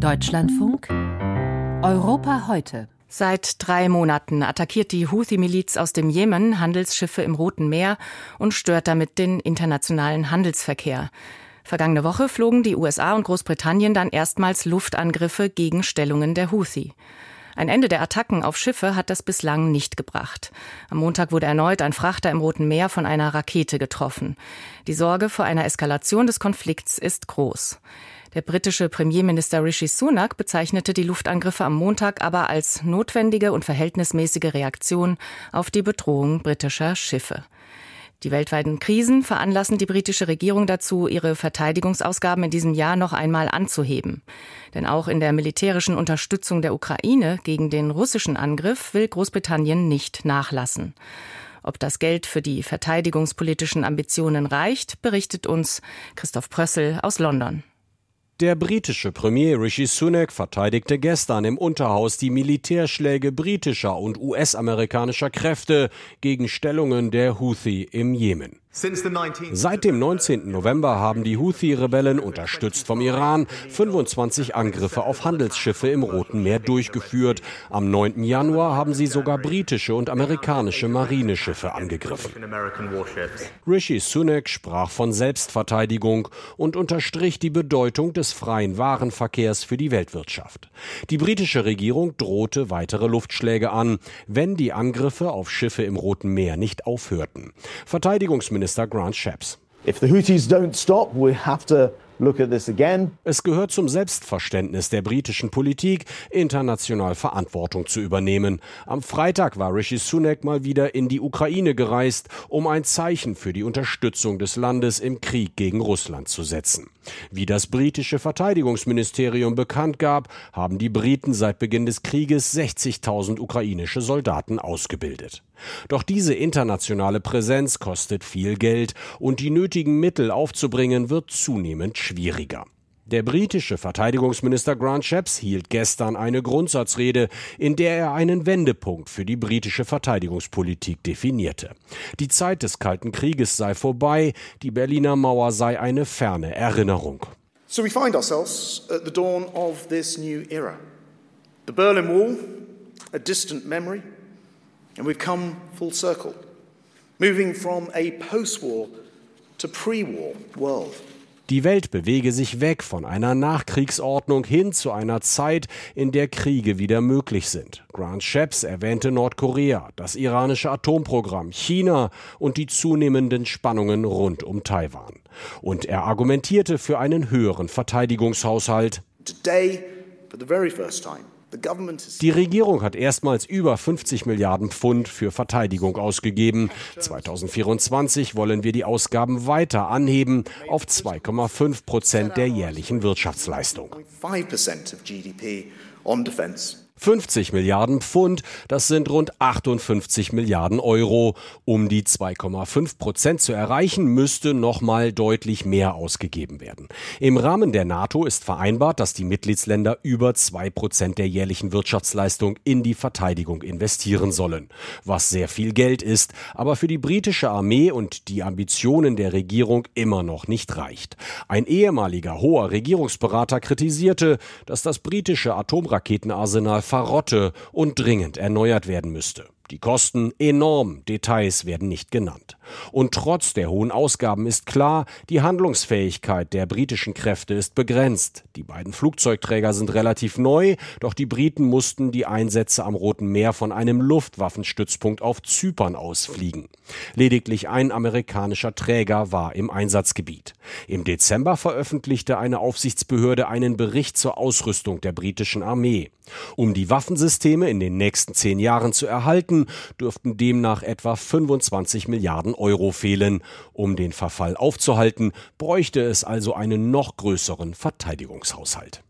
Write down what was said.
Deutschlandfunk Europa heute. Seit drei Monaten attackiert die Houthi-Miliz aus dem Jemen Handelsschiffe im Roten Meer und stört damit den internationalen Handelsverkehr. Vergangene Woche flogen die USA und Großbritannien dann erstmals Luftangriffe gegen Stellungen der Houthi. Ein Ende der Attacken auf Schiffe hat das bislang nicht gebracht. Am Montag wurde erneut ein Frachter im Roten Meer von einer Rakete getroffen. Die Sorge vor einer Eskalation des Konflikts ist groß. Der britische Premierminister Rishi Sunak bezeichnete die Luftangriffe am Montag aber als notwendige und verhältnismäßige Reaktion auf die Bedrohung britischer Schiffe. Die weltweiten Krisen veranlassen die britische Regierung dazu, ihre Verteidigungsausgaben in diesem Jahr noch einmal anzuheben. Denn auch in der militärischen Unterstützung der Ukraine gegen den russischen Angriff will Großbritannien nicht nachlassen. Ob das Geld für die verteidigungspolitischen Ambitionen reicht, berichtet uns Christoph Prössel aus London. Der britische Premier Rishi Sunak verteidigte gestern im Unterhaus die Militärschläge britischer und US-amerikanischer Kräfte gegen Stellungen der Houthi im Jemen. Seit dem 19. November haben die Houthi-Rebellen, unterstützt vom Iran, 25 Angriffe auf Handelsschiffe im Roten Meer durchgeführt. Am 9. Januar haben sie sogar britische und amerikanische Marineschiffe angegriffen. Rishi Sunak sprach von Selbstverteidigung und unterstrich die Bedeutung des freien Warenverkehrs für die Weltwirtschaft. Die britische Regierung drohte weitere Luftschläge an, wenn die Angriffe auf Schiffe im Roten Meer nicht aufhörten. Verteidigungsminister Minister Grant Shapps. If the Houthis don't stop, we have to es gehört zum Selbstverständnis der britischen Politik, international Verantwortung zu übernehmen. Am Freitag war Rishi Sunak mal wieder in die Ukraine gereist, um ein Zeichen für die Unterstützung des Landes im Krieg gegen Russland zu setzen. Wie das britische Verteidigungsministerium bekannt gab, haben die Briten seit Beginn des Krieges 60.000 ukrainische Soldaten ausgebildet. Doch diese internationale Präsenz kostet viel Geld und die nötigen Mittel aufzubringen wird zunehmend schwieriger. Der britische Verteidigungsminister Grant Shapps hielt gestern eine Grundsatzrede, in der er einen Wendepunkt für die britische Verteidigungspolitik definierte. Die Zeit des Kalten Krieges sei vorbei, die Berliner Mauer sei eine ferne Erinnerung. So we find ourselves at the dawn of this new era. The Berlin Wall, a distant memory, and we've come full circle, moving from a post-war to pre-war world. Die Welt bewege sich weg von einer Nachkriegsordnung hin zu einer Zeit, in der Kriege wieder möglich sind. Grant Shapps erwähnte Nordkorea, das iranische Atomprogramm, China und die zunehmenden Spannungen rund um Taiwan. Und er argumentierte für einen höheren Verteidigungshaushalt. Today, for the very first time, die Regierung hat erstmals über 50 Milliarden Pfund für Verteidigung ausgegeben. 2024 wollen wir die Ausgaben weiter anheben auf 2,5 Prozent der jährlichen Wirtschaftsleistung. 50 Milliarden Pfund, das sind rund 58 Milliarden Euro. Um die 2,5 Prozent zu erreichen, müsste nochmal deutlich mehr ausgegeben werden. Im Rahmen der NATO ist vereinbart, dass die Mitgliedsländer über 2 Prozent der jährlichen Wirtschaftsleistung in die Verteidigung investieren sollen. Was sehr viel Geld ist, aber für die britische Armee und die Ambitionen der Regierung immer noch nicht reicht. Ein ehemaliger hoher Regierungsberater kritisierte, dass das britische Atomraketenarsenal verrotte und dringend erneuert werden müsste. Die Kosten enorm, Details werden nicht genannt. Und trotz der hohen Ausgaben ist klar, die Handlungsfähigkeit der britischen Kräfte ist begrenzt. Die beiden Flugzeugträger sind relativ neu, doch die Briten mussten die Einsätze am Roten Meer von einem Luftwaffenstützpunkt auf Zypern ausfliegen. Lediglich ein amerikanischer Träger war im Einsatzgebiet. Im Dezember veröffentlichte eine Aufsichtsbehörde einen Bericht zur Ausrüstung der britischen Armee. Um die Waffensysteme in den nächsten zehn Jahren zu erhalten, dürften demnach etwa 25 Milliarden Euro fehlen. Um den Verfall aufzuhalten, bräuchte es also einen noch größeren Verteidigungshaushalt.